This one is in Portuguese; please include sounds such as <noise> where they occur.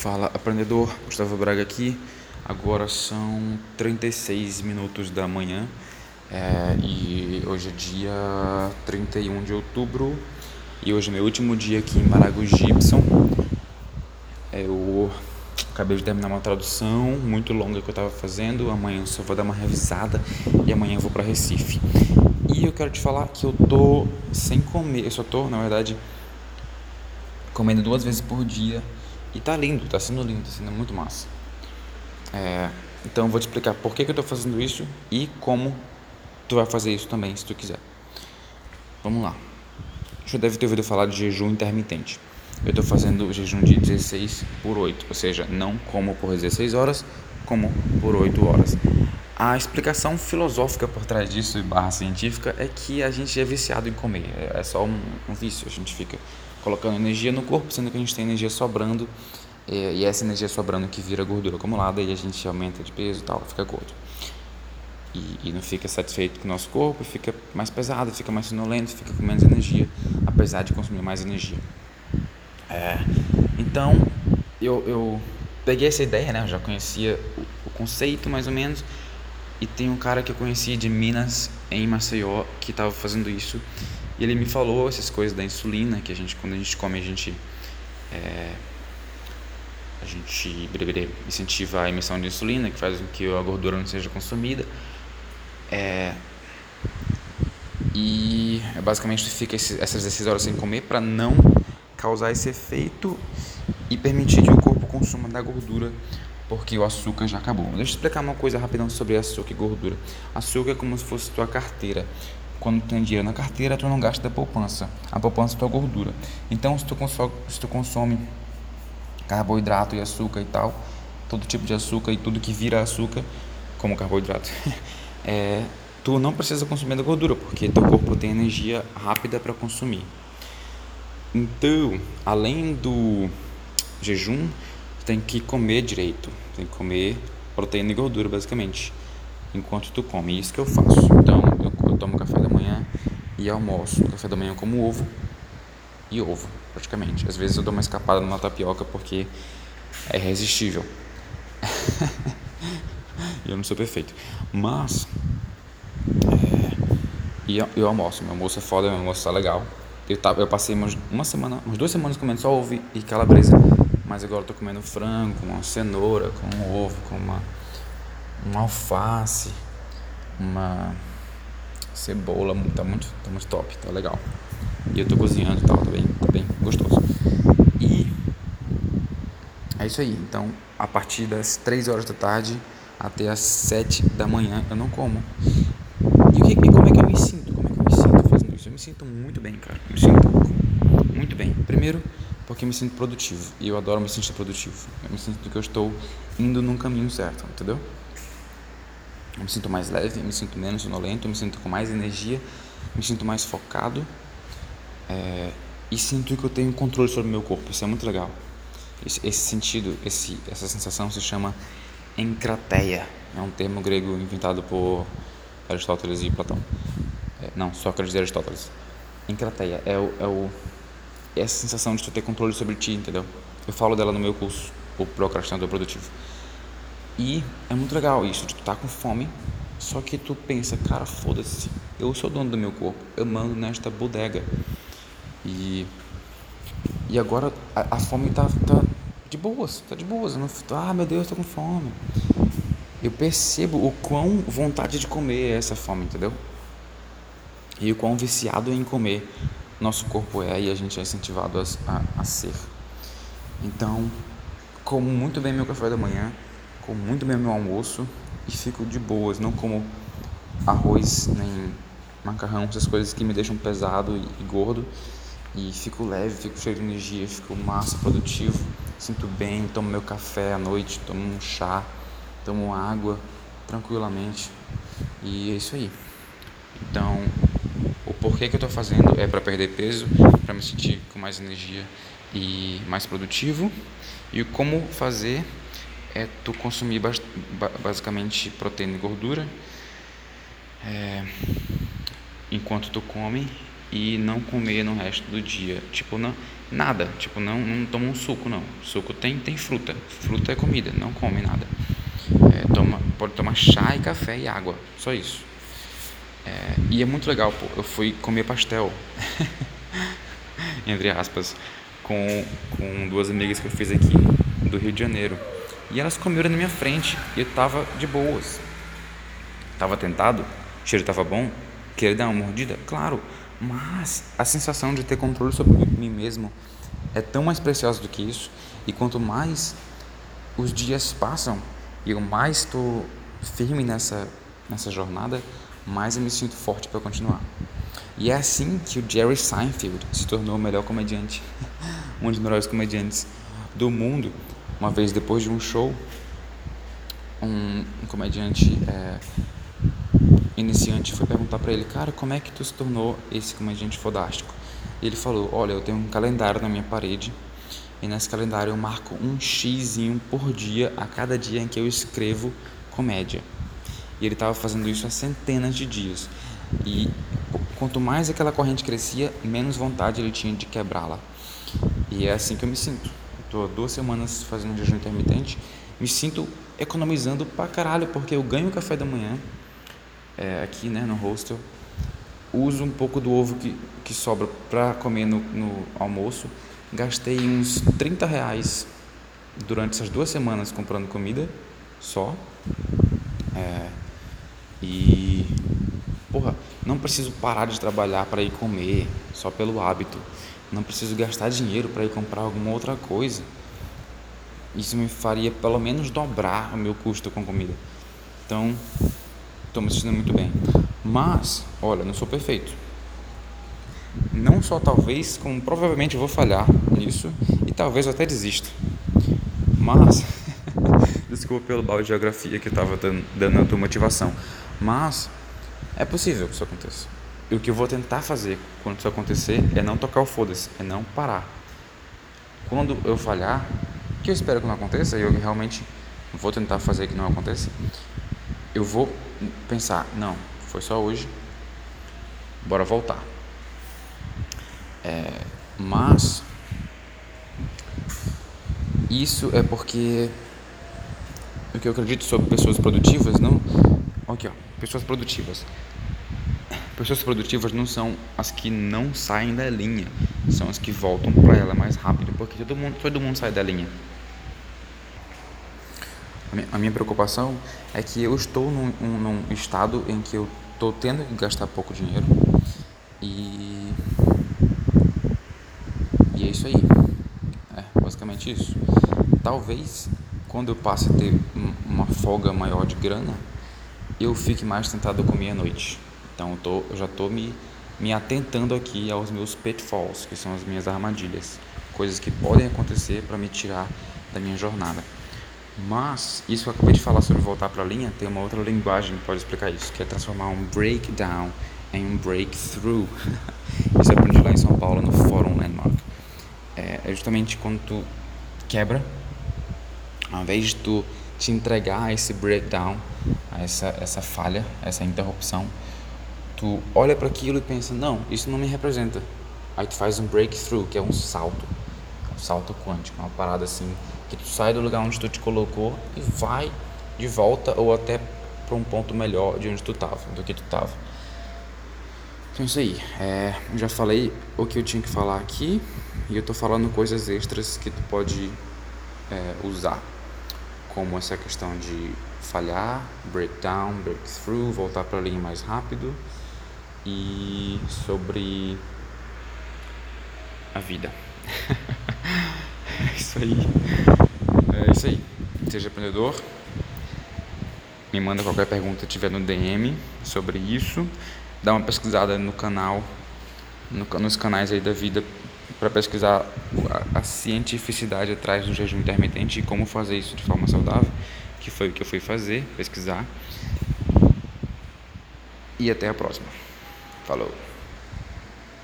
Fala aprendedor, Gustavo Braga aqui. Agora são 36 minutos da manhã é, e hoje é dia 31 de outubro e hoje é meu último dia aqui em Maragogi, Gibson. Eu acabei de terminar uma tradução muito longa que eu estava fazendo. Amanhã eu só vou dar uma revisada e amanhã eu vou para Recife. E eu quero te falar que eu tô sem comer, eu só tô, na verdade, comendo duas vezes por dia e tá lindo, tá sendo lindo, tá sendo muito massa. É, então eu vou te explicar por que, que eu tô fazendo isso e como tu vai fazer isso também, se tu quiser. Vamos lá. Você deve ter ouvido falar de jejum intermitente. Eu estou fazendo o jejum de 16 por 8, ou seja, não como por 16 horas, como por 8 horas. A explicação filosófica por trás disso, barra científica, é que a gente é viciado em comer. É, é só um, um vício. A gente fica colocando energia no corpo, sendo que a gente tem energia sobrando, é, e essa energia sobrando que vira gordura acumulada e a gente aumenta de peso e tal, fica gordo. E, e, não fica satisfeito com o nosso corpo, fica mais pesado, fica mais sonolento, fica com menos energia, apesar de consumir mais energia. É, então, eu, eu peguei essa ideia, né? Eu já conhecia o, o conceito mais ou menos, e tem um cara que eu conheci de Minas, em Maceió, que estava fazendo isso e ele me falou essas coisas da insulina, que a gente, quando a gente come, a gente. É, a gente incentiva a emissão de insulina, que faz com que a gordura não seja consumida. É, e é basicamente tu fica esse, essas 16 horas sem comer para não causar esse efeito e permitir que o corpo consuma da gordura porque o açúcar já acabou. Deixa eu explicar uma coisa rapidão sobre açúcar e gordura. Açúcar é como se fosse tua carteira quando tem dinheiro na carteira, tu não gasta da poupança. A poupança é tua gordura. Então, se tu, consome, se tu consome carboidrato e açúcar e tal, todo tipo de açúcar e tudo que vira açúcar, como carboidrato, <laughs> é, tu não precisa consumir da gordura, porque teu corpo tem energia rápida para consumir. Então, além do jejum, tu tem que comer direito, tem que comer proteína e gordura, basicamente, enquanto tu come. Isso que eu faço. Então, eu, eu tomo café da manhã e almoço. No café da manhã eu como ovo e ovo, praticamente. Às vezes eu dou uma escapada numa tapioca porque é irresistível. <laughs> eu não sou perfeito. Mas. É, e eu, eu, almoço. Meu almoço é foda, meu almoço tá legal. Eu, tava, eu passei umas, uma semana, umas duas semanas comendo só ovo e calabresa. Mas agora tô comendo frango, com uma cenoura, com um ovo, com uma, uma alface, uma cebola, tá muito, tá muito top, tá legal. E eu tô cozinhando e tal, tá bem, tá bem gostoso. E é isso aí. Então, a partir das 3 horas da tarde até as 7 da manhã eu não como. E, que, e como é que eu me sinto? Como é que eu me sinto fazendo isso? Eu me sinto muito bem, cara. Eu me sinto muito bem. Primeiro, porque me sinto produtivo. E eu adoro me sentir produtivo. Eu me sinto que eu estou indo num caminho certo, entendeu? Eu me sinto mais leve, me sinto menos sonolento, me sinto com mais energia, me sinto mais focado é, e sinto que eu tenho controle sobre o meu corpo. Isso é muito legal. Esse, esse sentido, esse, essa sensação se chama encrateia. É um termo grego inventado por Aristóteles e Platão. É, não, Sócrates e Aristóteles. Encrateia é, o, é, o, essa sensação de tu ter controle sobre ti, entendeu? Eu falo dela no meu curso, o Procrastinador Produtivo. E é muito legal isso, de tu tá com fome, só que tu pensa, cara, foda-se, eu sou dono do meu corpo, eu mando nesta bodega. E, e agora a, a fome tá, tá de boas, tá de boas. Eu não, ah, meu Deus, tô com fome. Eu percebo o quão vontade de comer é essa fome, entendeu? E o quão viciado em comer nosso corpo é e a gente é incentivado a, a, a ser. Então, como muito bem meu café da manhã, como muito bem meu almoço e fico de boas, não como arroz nem macarrão, essas coisas que me deixam pesado e, e gordo. E fico leve, fico cheio de energia, fico massa, produtivo, sinto bem, tomo meu café à noite, tomo um chá, tomo água tranquilamente. E é isso aí. Então, o porquê que eu estou fazendo é para perder peso, para me sentir com mais energia e mais produtivo. E como fazer é tu consumir basicamente proteína e gordura é, enquanto tu come e não comer no resto do dia. Tipo, não, nada, tipo, não, não toma um suco, não. Suco tem, tem fruta. Fruta é comida, não come nada. É, toma, pode tomar chá e café e água, só isso. É, e é muito legal, pô. Eu fui comer pastel, <laughs> entre aspas, com, com duas amigas que eu fiz aqui do Rio de Janeiro. E elas comeram na minha frente e eu tava de boas. Tava tentado, o cheiro tava bom, queria dar uma mordida? Claro, mas a sensação de ter controle sobre mim mesmo é tão mais preciosa do que isso. E quanto mais os dias passam e eu mais estou firme nessa, nessa jornada, mais eu me sinto forte para continuar. E é assim que o Jerry Seinfeld se tornou o melhor comediante, <laughs> um dos melhores comediantes do mundo. Uma vez depois de um show, um, um comediante é, iniciante foi perguntar para ele, cara, como é que tu se tornou esse comediante fodástico? E ele falou, olha, eu tenho um calendário na minha parede e nesse calendário eu marco um xizinho por dia a cada dia em que eu escrevo comédia. E ele estava fazendo isso há centenas de dias. E quanto mais aquela corrente crescia, menos vontade ele tinha de quebrá-la. E é assim que eu me sinto. Estou duas semanas fazendo jejum intermitente, me sinto economizando pra caralho, porque eu ganho o café da manhã, é, aqui né, no hostel. Uso um pouco do ovo que, que sobra para comer no, no almoço. Gastei uns 30 reais durante essas duas semanas comprando comida só. É, e, porra, não preciso parar de trabalhar para ir comer só pelo hábito. Não preciso gastar dinheiro para ir comprar alguma outra coisa. Isso me faria pelo menos dobrar o meu custo com comida. Então, estou me sentindo muito bem. Mas, olha, não sou perfeito. Não só talvez, como provavelmente vou falhar nisso e talvez eu até desista. Mas, <laughs> desculpa pelo balde de geografia que estava dando, dando a tua motivação. Mas, é possível que isso aconteça. E o que eu vou tentar fazer quando isso acontecer é não tocar o foda-se, é não parar. Quando eu falhar, que eu espero que não aconteça, e eu realmente vou tentar fazer que não aconteça, eu vou pensar, não, foi só hoje, bora voltar. É, mas isso é porque o que eu acredito sobre pessoas produtivas não. Aqui, ó, pessoas produtivas. Pessoas produtivas não são as que não saem da linha, são as que voltam para ela mais rápido, porque todo mundo, todo mundo sai da linha. A minha preocupação é que eu estou num, num estado em que eu estou tendo que gastar pouco dinheiro e e é isso aí. É basicamente isso. Talvez quando eu passe a ter uma folga maior de grana, eu fique mais tentado a comer à noite. Então eu, tô, eu já estou me, me atentando aqui aos meus pitfalls, que são as minhas armadilhas, coisas que podem acontecer para me tirar da minha jornada. Mas, isso que eu acabei de falar sobre voltar para a linha, tem uma outra linguagem que pode explicar isso, que é transformar um breakdown em um breakthrough. <laughs> isso eu aprendi lá em São Paulo, no Fórum Landmark. É, é justamente quando tu quebra, ao invés de tu te entregar a esse breakdown, a essa, essa falha, essa interrupção, tu olha para aquilo e pensa, não, isso não me representa. Aí tu faz um breakthrough, que é um salto, um salto quântico, uma parada assim que tu sai do lugar onde tu te colocou e vai de volta ou até para um ponto melhor de onde tu estava, do que tu estava. Então é isso aí. É, já falei o que eu tinha que falar aqui e eu estou falando coisas extras que tu pode é, usar, como essa questão de falhar, breakdown, breakthrough, voltar para a linha mais rápido e sobre a vida. <laughs> é isso aí. É isso aí. Seja empreendedor. Me manda qualquer pergunta que tiver no DM sobre isso. Dá uma pesquisada no canal, no, nos canais aí da vida para pesquisar a, a, cientificidade atrás do jejum intermitente e como fazer isso de forma saudável, que foi o que eu fui fazer, pesquisar. E até a próxima. Falou.